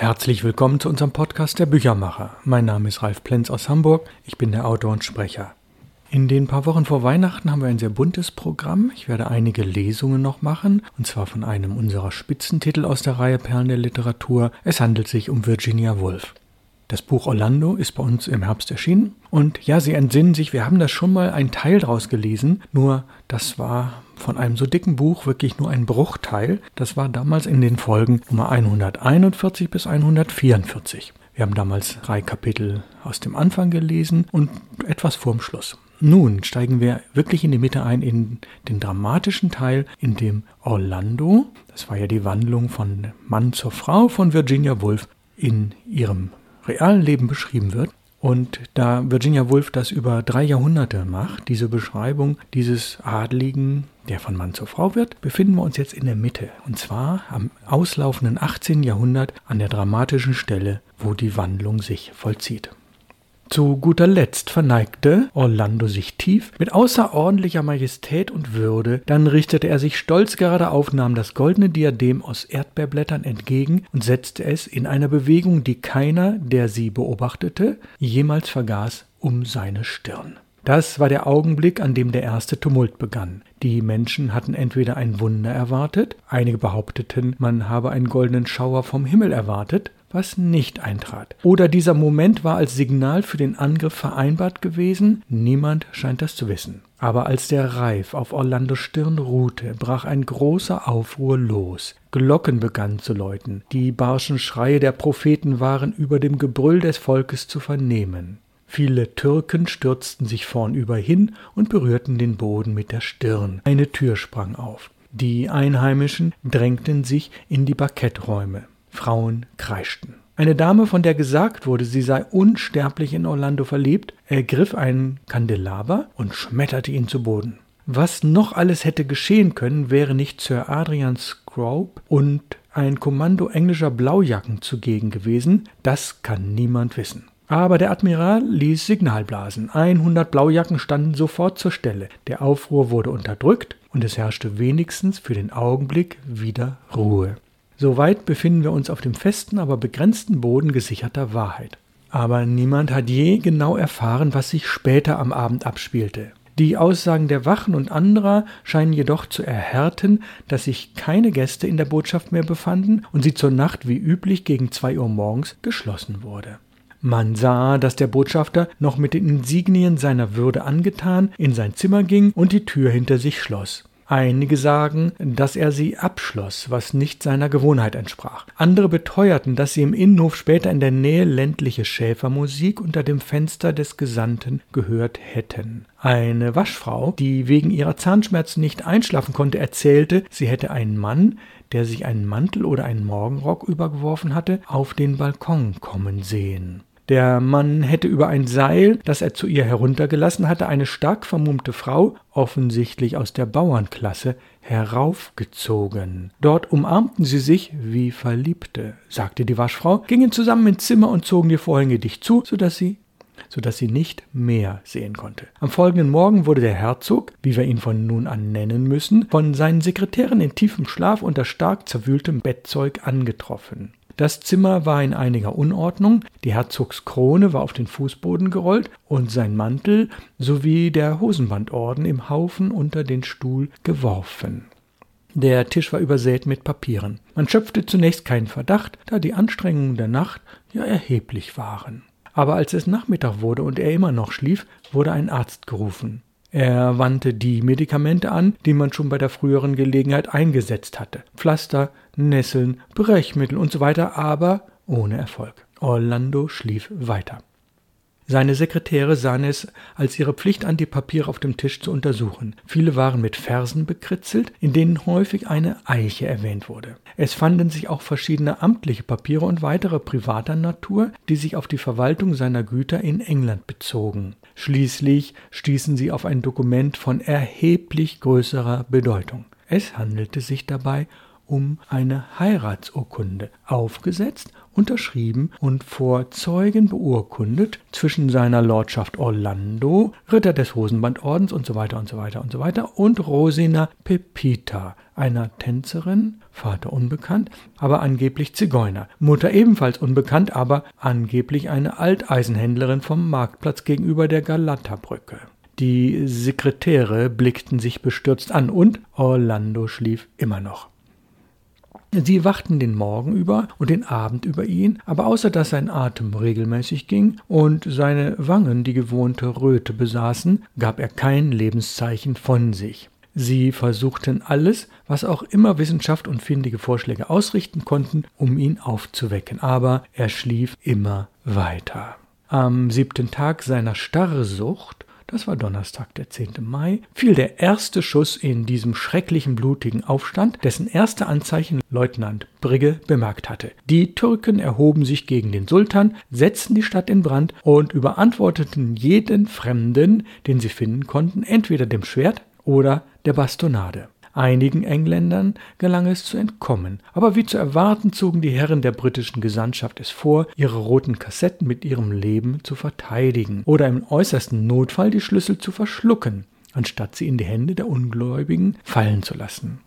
Herzlich willkommen zu unserem Podcast Der Büchermacher. Mein Name ist Ralf Plenz aus Hamburg. Ich bin der Autor und Sprecher. In den paar Wochen vor Weihnachten haben wir ein sehr buntes Programm. Ich werde einige Lesungen noch machen, und zwar von einem unserer Spitzentitel aus der Reihe Perlen der Literatur. Es handelt sich um Virginia Woolf. Das Buch Orlando ist bei uns im Herbst erschienen. Und ja, Sie entsinnen sich, wir haben da schon mal einen Teil draus gelesen, nur das war von einem so dicken Buch wirklich nur ein Bruchteil. Das war damals in den Folgen Nummer 141 bis 144. Wir haben damals drei Kapitel aus dem Anfang gelesen und etwas vorm Schluss. Nun steigen wir wirklich in die Mitte ein, in den dramatischen Teil, in dem Orlando, das war ja die Wandlung von Mann zur Frau von Virginia Woolf, in ihrem realen Leben beschrieben wird. Und da Virginia Woolf das über drei Jahrhunderte macht, diese Beschreibung dieses Adligen, der von Mann zur Frau wird, befinden wir uns jetzt in der Mitte. Und zwar am auslaufenden 18. Jahrhundert an der dramatischen Stelle, wo die Wandlung sich vollzieht. Zu guter Letzt verneigte Orlando sich tief mit außerordentlicher Majestät und Würde, dann richtete er sich stolz gerade auf, nahm das goldene Diadem aus Erdbeerblättern entgegen und setzte es in einer Bewegung, die keiner, der sie beobachtete, jemals vergaß, um seine Stirn. Das war der Augenblick, an dem der erste Tumult begann. Die Menschen hatten entweder ein Wunder erwartet, einige behaupteten, man habe einen goldenen Schauer vom Himmel erwartet, was nicht eintrat. Oder dieser Moment war als Signal für den Angriff vereinbart gewesen, niemand scheint das zu wissen. Aber als der Reif auf Orlandos Stirn ruhte, brach ein großer Aufruhr los. Glocken begannen zu läuten, die barschen Schreie der Propheten waren über dem Gebrüll des Volkes zu vernehmen. Viele Türken stürzten sich vornüber hin und berührten den Boden mit der Stirn. Eine Tür sprang auf. Die Einheimischen drängten sich in die Parketträume. Frauen kreischten. Eine Dame, von der gesagt wurde, sie sei unsterblich in Orlando verliebt, ergriff einen Kandelaber und schmetterte ihn zu Boden. Was noch alles hätte geschehen können, wäre nicht Sir Adrian Scrope und ein Kommando englischer Blaujacken zugegen gewesen, das kann niemand wissen. Aber der Admiral ließ Signal blasen. 100 Blaujacken standen sofort zur Stelle. Der Aufruhr wurde unterdrückt und es herrschte wenigstens für den Augenblick wieder Ruhe. Soweit befinden wir uns auf dem festen, aber begrenzten Boden gesicherter Wahrheit. Aber niemand hat je genau erfahren, was sich später am Abend abspielte. Die Aussagen der Wachen und anderer scheinen jedoch zu erhärten, dass sich keine Gäste in der Botschaft mehr befanden und sie zur Nacht wie üblich gegen zwei Uhr morgens geschlossen wurde. Man sah, dass der Botschafter noch mit den Insignien seiner Würde angetan in sein Zimmer ging und die Tür hinter sich schloss. Einige sagen, dass er sie abschloss, was nicht seiner Gewohnheit entsprach. Andere beteuerten, dass sie im Innenhof später in der Nähe ländliche Schäfermusik unter dem Fenster des Gesandten gehört hätten. Eine Waschfrau, die wegen ihrer Zahnschmerzen nicht einschlafen konnte, erzählte, sie hätte einen Mann, der sich einen Mantel oder einen Morgenrock übergeworfen hatte, auf den Balkon kommen sehen. Der Mann hätte über ein Seil, das er zu ihr heruntergelassen hatte, eine stark vermummte Frau, offensichtlich aus der Bauernklasse, heraufgezogen. Dort umarmten sie sich wie Verliebte, sagte die Waschfrau, gingen zusammen ins Zimmer und zogen die Vorhänge dicht zu, so dass sie so dass sie nicht mehr sehen konnte. Am folgenden Morgen wurde der Herzog, wie wir ihn von nun an nennen müssen, von seinen Sekretären in tiefem Schlaf unter stark zerwühltem Bettzeug angetroffen. Das Zimmer war in einiger Unordnung, die Herzogskrone war auf den Fußboden gerollt und sein Mantel sowie der Hosenbandorden im Haufen unter den Stuhl geworfen. Der Tisch war übersät mit Papieren. Man schöpfte zunächst keinen Verdacht, da die Anstrengungen der Nacht ja erheblich waren. Aber als es Nachmittag wurde und er immer noch schlief, wurde ein Arzt gerufen. Er wandte die Medikamente an, die man schon bei der früheren Gelegenheit eingesetzt hatte. Pflaster, Nesseln, Brechmittel und so weiter, aber ohne Erfolg. Orlando schlief weiter. Seine Sekretäre sahen es als ihre Pflicht an, die Papiere auf dem Tisch zu untersuchen. Viele waren mit Versen bekritzelt, in denen häufig eine Eiche erwähnt wurde. Es fanden sich auch verschiedene amtliche Papiere und weitere privater Natur, die sich auf die Verwaltung seiner Güter in England bezogen. Schließlich stießen sie auf ein Dokument von erheblich größerer Bedeutung. Es handelte sich dabei um eine Heiratsurkunde, aufgesetzt, unterschrieben und vor Zeugen beurkundet zwischen seiner Lordschaft Orlando, Ritter des Hosenbandordens und so weiter und so weiter und so weiter und Rosina Pepita, einer Tänzerin, Vater unbekannt, aber angeblich Zigeuner, Mutter ebenfalls unbekannt, aber angeblich eine Alteisenhändlerin vom Marktplatz gegenüber der Galata-Brücke. Die Sekretäre blickten sich bestürzt an und Orlando schlief immer noch. Sie wachten den Morgen über und den Abend über ihn, aber außer dass sein Atem regelmäßig ging und seine Wangen die gewohnte Röte besaßen, gab er kein Lebenszeichen von sich. Sie versuchten alles, was auch immer Wissenschaft und findige Vorschläge ausrichten konnten, um ihn aufzuwecken, aber er schlief immer weiter. Am siebten Tag seiner Starrsucht das war Donnerstag, der 10. Mai, fiel der erste Schuss in diesem schrecklichen blutigen Aufstand, dessen erste Anzeichen Leutnant Brigge bemerkt hatte. Die Türken erhoben sich gegen den Sultan, setzten die Stadt in Brand und überantworteten jeden Fremden, den sie finden konnten, entweder dem Schwert oder der Bastonade. Einigen Engländern gelang es zu entkommen, aber wie zu erwarten zogen die Herren der britischen Gesandtschaft es vor, ihre roten Kassetten mit ihrem Leben zu verteidigen oder im äußersten Notfall die Schlüssel zu verschlucken, anstatt sie in die Hände der Ungläubigen fallen zu lassen.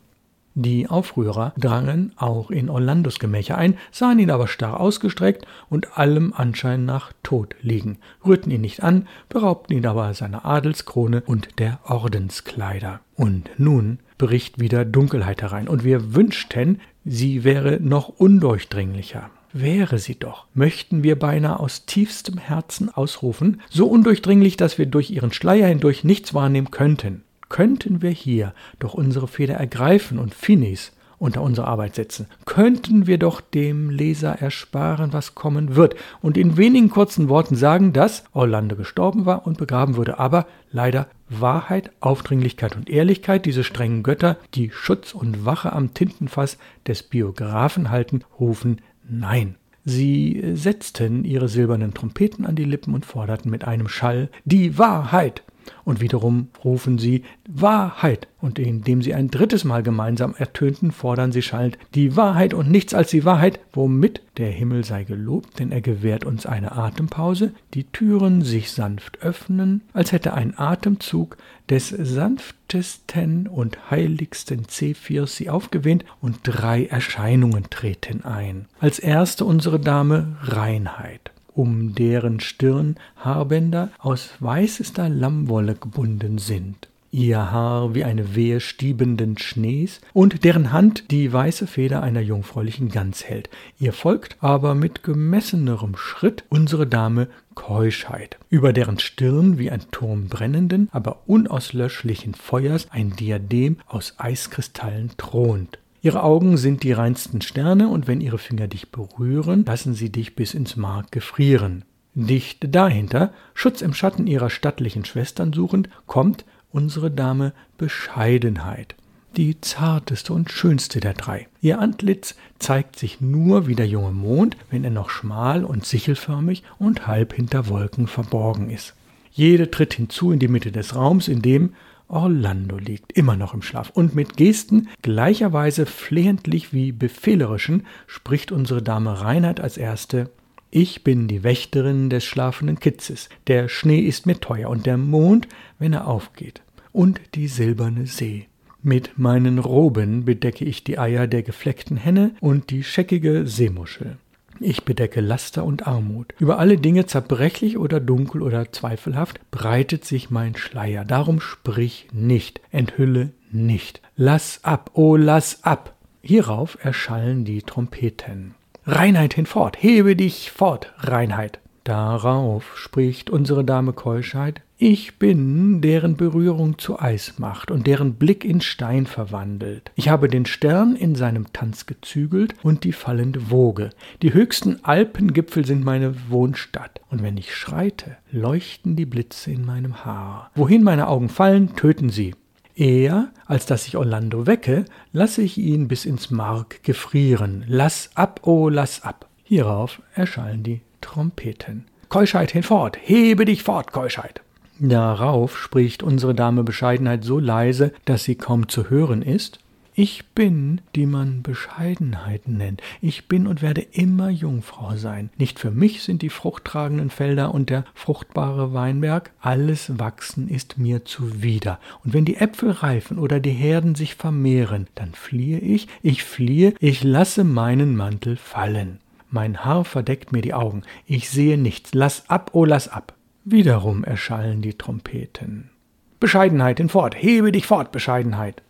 Die Aufrührer drangen auch in Orlandos Gemächer ein, sahen ihn aber starr ausgestreckt und allem Anschein nach tot liegen, rührten ihn nicht an, beraubten ihn aber seiner Adelskrone und der Ordenskleider. Und nun bricht wieder Dunkelheit herein, und wir wünschten, sie wäre noch undurchdringlicher. Wäre sie doch, möchten wir beinahe aus tiefstem Herzen ausrufen, so undurchdringlich, dass wir durch ihren Schleier hindurch nichts wahrnehmen könnten könnten wir hier doch unsere Feder ergreifen und Finis unter unsere Arbeit setzen, könnten wir doch dem Leser ersparen, was kommen wird, und in wenigen kurzen Worten sagen, dass Orlando gestorben war und begraben wurde, aber leider Wahrheit, Aufdringlichkeit und Ehrlichkeit, diese strengen Götter, die Schutz und Wache am Tintenfass des Biografen halten, rufen Nein. Sie setzten ihre silbernen Trompeten an die Lippen und forderten mit einem Schall Die Wahrheit. Und wiederum rufen sie Wahrheit, und indem sie ein drittes Mal gemeinsam ertönten, fordern sie schallend die Wahrheit und nichts als die Wahrheit, womit der Himmel sei gelobt, denn er gewährt uns eine Atempause, die Türen sich sanft öffnen, als hätte ein Atemzug des sanftesten und heiligsten Zephyrs sie aufgewehnt, und drei Erscheinungen treten ein. Als erste unsere Dame Reinheit um deren Stirn Haarbänder aus weißester Lammwolle gebunden sind, ihr Haar wie eine Wehe stiebenden Schnees und deren Hand die weiße Feder einer jungfräulichen Gans hält. Ihr folgt aber mit gemessenerem Schritt unsere Dame Keuschheit, über deren Stirn wie ein Turm brennenden, aber unauslöschlichen Feuers ein Diadem aus Eiskristallen thront. Ihre Augen sind die reinsten Sterne, und wenn ihre Finger dich berühren, lassen sie dich bis ins Mark gefrieren. Dicht dahinter, Schutz im Schatten ihrer stattlichen Schwestern suchend, kommt unsere Dame Bescheidenheit, die zarteste und schönste der drei. Ihr Antlitz zeigt sich nur wie der junge Mond, wenn er noch schmal und sichelförmig und halb hinter Wolken verborgen ist. Jede tritt hinzu in die Mitte des Raums, in dem Orlando liegt immer noch im Schlaf und mit Gesten gleicherweise flehentlich wie befehlerischen spricht unsere Dame Reinheit als erste ich bin die Wächterin des schlafenden Kitzes. Der Schnee ist mir teuer und der Mond, wenn er aufgeht. Und die silberne See. Mit meinen Roben bedecke ich die Eier der gefleckten Henne und die scheckige Seemuschel. Ich bedecke Laster und Armut. Über alle Dinge zerbrechlich oder dunkel oder zweifelhaft breitet sich mein Schleier. Darum sprich nicht, enthülle nicht. Lass ab, oh lass ab. Hierauf erschallen die Trompeten. Reinheit hinfort, hebe dich fort, Reinheit. Darauf spricht unsere Dame Keuschheit, ich bin, deren Berührung zu Eis macht und deren Blick in Stein verwandelt. Ich habe den Stern in seinem Tanz gezügelt und die fallende Woge. Die höchsten Alpengipfel sind meine Wohnstadt. Und wenn ich schreite, leuchten die Blitze in meinem Haar. Wohin meine Augen fallen, töten sie. Eher, als dass ich Orlando wecke, lasse ich ihn bis ins Mark gefrieren. Lass ab, oh, lass ab. Hierauf erschallen die Trompeten. Keuschheit hinfort, hebe dich fort, Keuschheit. Darauf spricht unsere Dame Bescheidenheit so leise, dass sie kaum zu hören ist. Ich bin, die man Bescheidenheit nennt. Ich bin und werde immer Jungfrau sein. Nicht für mich sind die fruchttragenden Felder und der fruchtbare Weinberg. Alles Wachsen ist mir zuwider. Und wenn die Äpfel reifen oder die Herden sich vermehren, dann fliehe ich, ich fliehe, ich lasse meinen Mantel fallen. Mein Haar verdeckt mir die Augen. Ich sehe nichts. Lass ab, oh lass ab. Wiederum erschallen die Trompeten. Bescheidenheit hinfort, hebe dich fort, Bescheidenheit.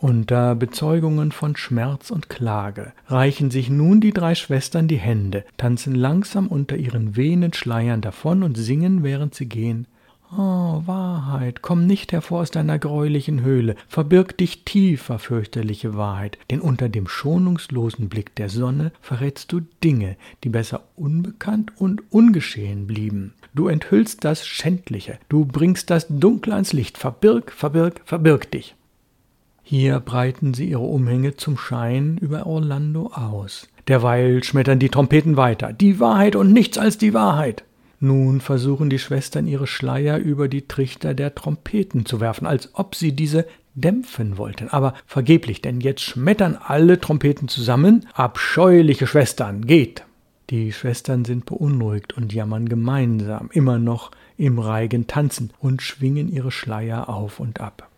Unter Bezeugungen von Schmerz und Klage reichen sich nun die drei Schwestern die Hände, tanzen langsam unter ihren wehenden Schleiern davon und singen, während sie gehen. Oh, Wahrheit, komm nicht hervor aus deiner greulichen Höhle, verbirg dich tiefer, fürchterliche Wahrheit, denn unter dem schonungslosen Blick der Sonne verrätst du Dinge, die besser unbekannt und ungeschehen blieben. Du enthüllst das Schändliche, du bringst das Dunkle ans Licht, verbirg, verbirg, verbirg dich. Hier breiten sie ihre Umhänge zum Schein über Orlando aus. Derweil schmettern die Trompeten weiter. Die Wahrheit und nichts als die Wahrheit. Nun versuchen die Schwestern ihre Schleier über die Trichter der Trompeten zu werfen, als ob sie diese dämpfen wollten. Aber vergeblich, denn jetzt schmettern alle Trompeten zusammen. Abscheuliche Schwestern, geht! Die Schwestern sind beunruhigt und jammern gemeinsam, immer noch im Reigen tanzen und schwingen ihre Schleier auf und ab.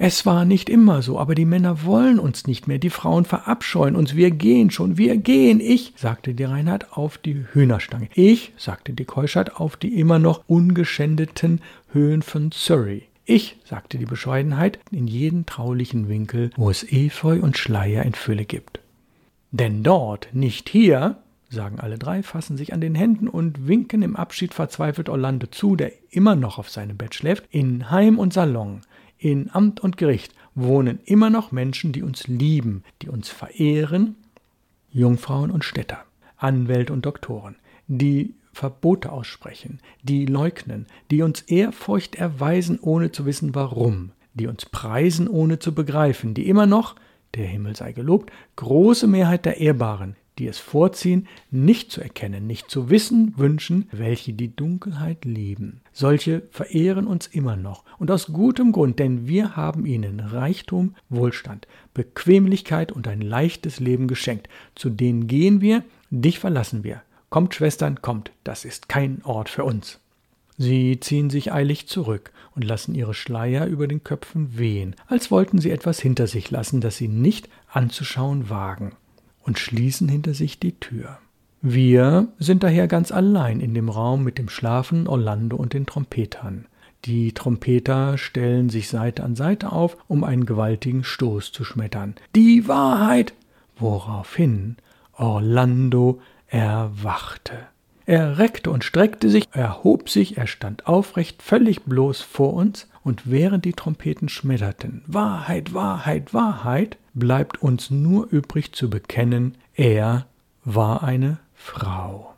Es war nicht immer so, aber die Männer wollen uns nicht mehr, die Frauen verabscheuen uns, wir gehen schon, wir gehen. Ich, sagte die Reinhard, auf die Hühnerstange. Ich, sagte die Keuschert, auf die immer noch ungeschändeten Höhen von Surrey. Ich, sagte die Bescheidenheit, in jeden traulichen Winkel, wo es Efeu und Schleier in Fülle gibt. Denn dort, nicht hier, sagen alle drei, fassen sich an den Händen und winken im Abschied verzweifelt Orlando zu, der immer noch auf seinem Bett schläft, in Heim und Salon, in Amt und Gericht wohnen immer noch Menschen, die uns lieben, die uns verehren, Jungfrauen und Städter, Anwälte und Doktoren, die Verbote aussprechen, die leugnen, die uns Ehrfurcht erweisen, ohne zu wissen warum, die uns preisen, ohne zu begreifen, die immer noch, der Himmel sei gelobt, große Mehrheit der Ehrbaren, die es vorziehen, nicht zu erkennen, nicht zu wissen wünschen, welche die Dunkelheit lieben. Solche verehren uns immer noch und aus gutem Grund, denn wir haben ihnen Reichtum, Wohlstand, Bequemlichkeit und ein leichtes Leben geschenkt. Zu denen gehen wir, dich verlassen wir. Kommt, Schwestern, kommt, das ist kein Ort für uns. Sie ziehen sich eilig zurück und lassen ihre Schleier über den Köpfen wehen, als wollten sie etwas hinter sich lassen, das sie nicht anzuschauen wagen und schließen hinter sich die Tür. Wir sind daher ganz allein in dem Raum mit dem Schlafen Orlando und den Trompetern. Die Trompeter stellen sich Seite an Seite auf, um einen gewaltigen Stoß zu schmettern. Die Wahrheit! Woraufhin Orlando erwachte. Er reckte und streckte sich, erhob sich, er stand aufrecht, völlig bloß vor uns, und während die Trompeten schmetterten Wahrheit, Wahrheit, Wahrheit, bleibt uns nur übrig zu bekennen, er war eine Frau.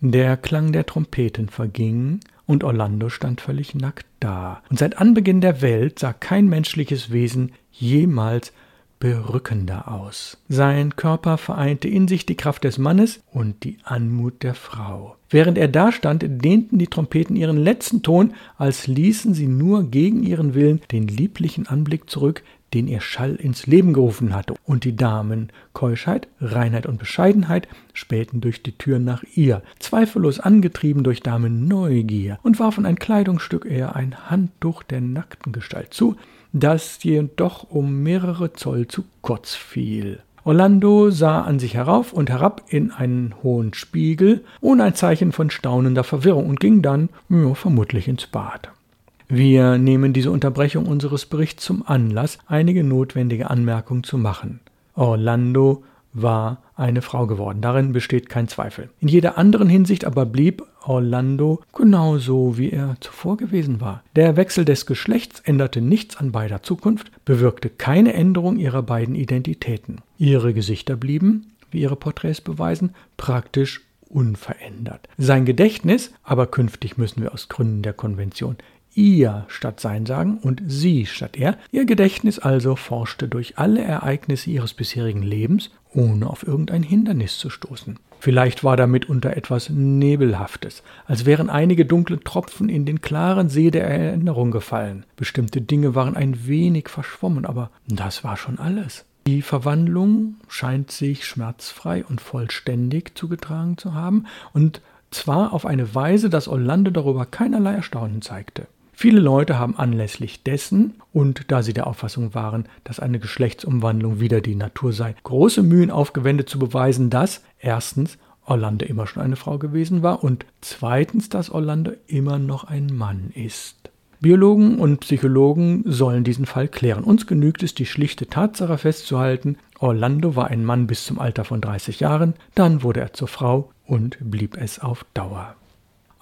Der Klang der Trompeten verging, und Orlando stand völlig nackt da, und seit Anbeginn der Welt sah kein menschliches Wesen jemals berückender aus. Sein Körper vereinte in sich die Kraft des Mannes und die Anmut der Frau. Während er dastand, dehnten die Trompeten ihren letzten Ton, als ließen sie nur gegen ihren Willen den lieblichen Anblick zurück, den ihr Schall ins Leben gerufen hatte, und die Damen Keuschheit, Reinheit und Bescheidenheit spähten durch die Tür nach ihr, zweifellos angetrieben durch Damen Neugier, und warfen ein Kleidungsstück eher ein Handtuch der nackten Gestalt zu, das jedoch um mehrere Zoll zu kurz fiel. Orlando sah an sich herauf und herab in einen hohen Spiegel, ohne ein Zeichen von staunender Verwirrung, und ging dann ja, vermutlich ins Bad. Wir nehmen diese Unterbrechung unseres Berichts zum Anlass, einige notwendige Anmerkungen zu machen. Orlando war eine Frau geworden, darin besteht kein Zweifel. In jeder anderen Hinsicht aber blieb Orlando genauso, wie er zuvor gewesen war. Der Wechsel des Geschlechts änderte nichts an beider Zukunft, bewirkte keine Änderung ihrer beiden Identitäten. Ihre Gesichter blieben, wie ihre Porträts beweisen, praktisch unverändert. Sein Gedächtnis, aber künftig müssen wir aus Gründen der Konvention ihr statt sein sagen und sie statt er. Ihr Gedächtnis also forschte durch alle Ereignisse ihres bisherigen Lebens, ohne auf irgendein Hindernis zu stoßen. Vielleicht war damit unter etwas Nebelhaftes, als wären einige dunkle Tropfen in den klaren See der Erinnerung gefallen. Bestimmte Dinge waren ein wenig verschwommen, aber das war schon alles. Die Verwandlung scheint sich schmerzfrei und vollständig zugetragen zu haben, und zwar auf eine Weise, dass Orlando darüber keinerlei Erstaunen zeigte. Viele Leute haben anlässlich dessen und da sie der Auffassung waren, dass eine Geschlechtsumwandlung wieder die Natur sei, große Mühen aufgewendet zu beweisen, dass erstens Orlando immer schon eine Frau gewesen war und zweitens, dass Orlando immer noch ein Mann ist. Biologen und Psychologen sollen diesen Fall klären. Uns genügt es, die schlichte Tatsache festzuhalten, Orlando war ein Mann bis zum Alter von 30 Jahren, dann wurde er zur Frau und blieb es auf Dauer.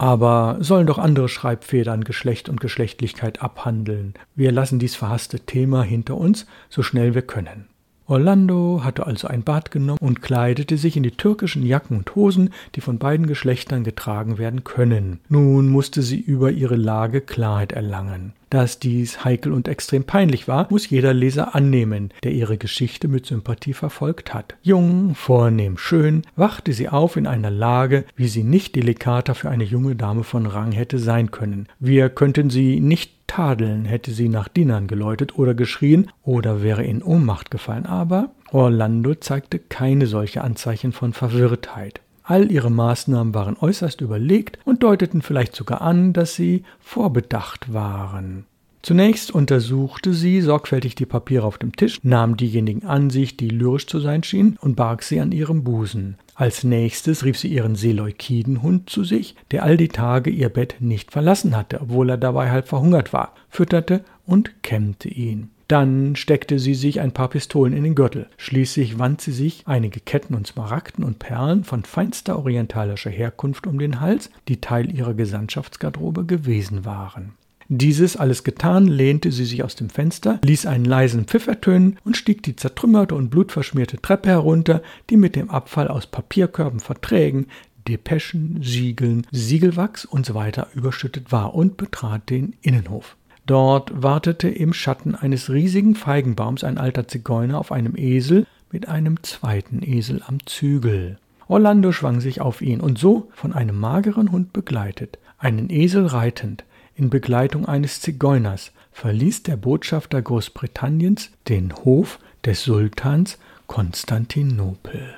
Aber sollen doch andere Schreibfedern Geschlecht und Geschlechtlichkeit abhandeln. Wir lassen dies verhasste Thema hinter uns, so schnell wir können. Orlando hatte also ein Bad genommen und kleidete sich in die türkischen Jacken und Hosen, die von beiden Geschlechtern getragen werden können. Nun musste sie über ihre Lage Klarheit erlangen. Dass dies heikel und extrem peinlich war, muss jeder Leser annehmen, der ihre Geschichte mit Sympathie verfolgt hat. Jung, vornehm, schön, wachte sie auf in einer Lage, wie sie nicht delikater für eine junge Dame von Rang hätte sein können. Wir könnten sie nicht tadeln, hätte sie nach Dienern geläutet oder geschrien oder wäre in Ohnmacht gefallen, aber Orlando zeigte keine solche Anzeichen von Verwirrtheit. All ihre Maßnahmen waren äußerst überlegt und deuteten vielleicht sogar an, dass sie vorbedacht waren. Zunächst untersuchte sie sorgfältig die Papiere auf dem Tisch, nahm diejenigen an sich, die lyrisch zu sein schienen, und barg sie an ihrem Busen. Als nächstes rief sie ihren Seleukidenhund zu sich, der all die Tage ihr Bett nicht verlassen hatte, obwohl er dabei halb verhungert war, fütterte und kämmte ihn. Dann steckte sie sich ein paar Pistolen in den Gürtel. Schließlich wand sie sich einige Ketten und Smaragden und Perlen von feinster orientalischer Herkunft um den Hals, die Teil ihrer Gesandtschaftsgarderobe gewesen waren. Dieses alles getan, lehnte sie sich aus dem Fenster, ließ einen leisen Pfiff ertönen und stieg die zertrümmerte und blutverschmierte Treppe herunter, die mit dem Abfall aus Papierkörben, Verträgen, Depeschen, Siegeln, Siegelwachs usw. So überschüttet war und betrat den Innenhof. Dort wartete im Schatten eines riesigen Feigenbaums ein alter Zigeuner auf einem Esel mit einem zweiten Esel am Zügel. Orlando schwang sich auf ihn und so von einem mageren Hund begleitet, einen Esel reitend, in Begleitung eines Zigeuners, verließ der Botschafter Großbritanniens den Hof des Sultans Konstantinopel.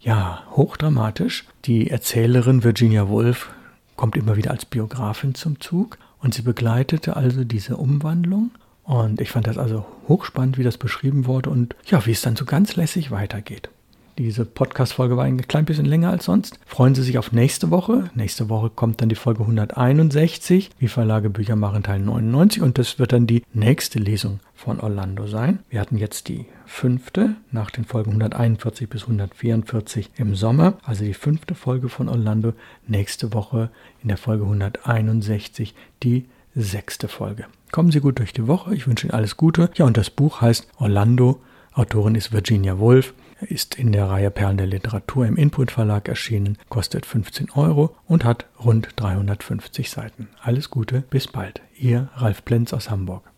Ja, hochdramatisch. Die Erzählerin Virginia Woolf kommt immer wieder als Biografin zum Zug und sie begleitete also diese Umwandlung. Und ich fand das also hochspannend, wie das beschrieben wurde und ja, wie es dann so ganz lässig weitergeht. Diese Podcast-Folge war ein klein bisschen länger als sonst. Freuen Sie sich auf nächste Woche. Nächste Woche kommt dann die Folge 161, wie Verlage Bücher machen, Teil 99. Und das wird dann die nächste Lesung von Orlando sein. Wir hatten jetzt die fünfte nach den Folgen 141 bis 144 im Sommer. Also die fünfte Folge von Orlando. Nächste Woche in der Folge 161 die sechste Folge. Kommen Sie gut durch die Woche. Ich wünsche Ihnen alles Gute. Ja, und das Buch heißt Orlando. Autorin ist Virginia Woolf ist in der Reihe Perlen der Literatur im Input Verlag erschienen, kostet 15 Euro und hat rund 350 Seiten. Alles Gute, bis bald. Ihr Ralf Plenz aus Hamburg.